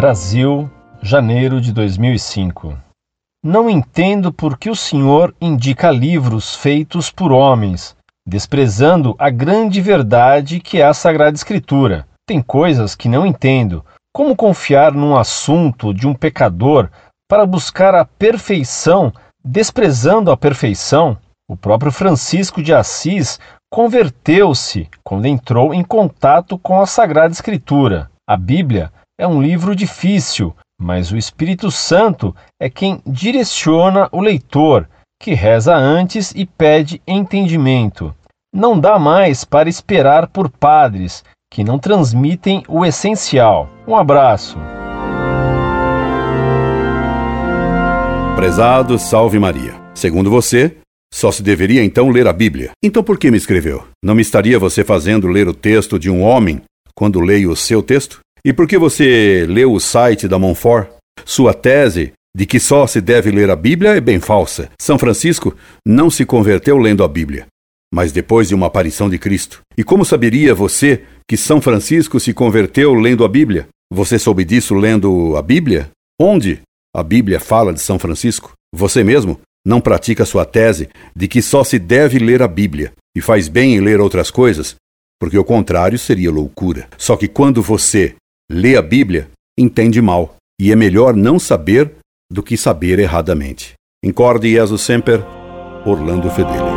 Brasil, janeiro de 2005. Não entendo por que o senhor indica livros feitos por homens, desprezando a grande verdade que é a Sagrada Escritura. Tem coisas que não entendo. Como confiar num assunto de um pecador para buscar a perfeição, desprezando a perfeição? O próprio Francisco de Assis converteu-se quando entrou em contato com a Sagrada Escritura. A Bíblia é um livro difícil, mas o Espírito Santo é quem direciona o leitor, que reza antes e pede entendimento. Não dá mais para esperar por padres que não transmitem o essencial. Um abraço. Prezado Salve Maria. Segundo você, só se deveria então ler a Bíblia. Então por que me escreveu? Não me estaria você fazendo ler o texto de um homem quando leio o seu texto? E por que você leu o site da Monfort? Sua tese de que só se deve ler a Bíblia é bem falsa. São Francisco não se converteu lendo a Bíblia, mas depois de uma aparição de Cristo. E como saberia você que São Francisco se converteu lendo a Bíblia? Você soube disso lendo a Bíblia? Onde a Bíblia fala de São Francisco? Você mesmo não pratica sua tese de que só se deve ler a Bíblia e faz bem em ler outras coisas, porque o contrário seria loucura. Só que quando você lê a Bíblia, entende mal, e é melhor não saber do que saber erradamente. Incorde Jesus Semper, Orlando Fedeli.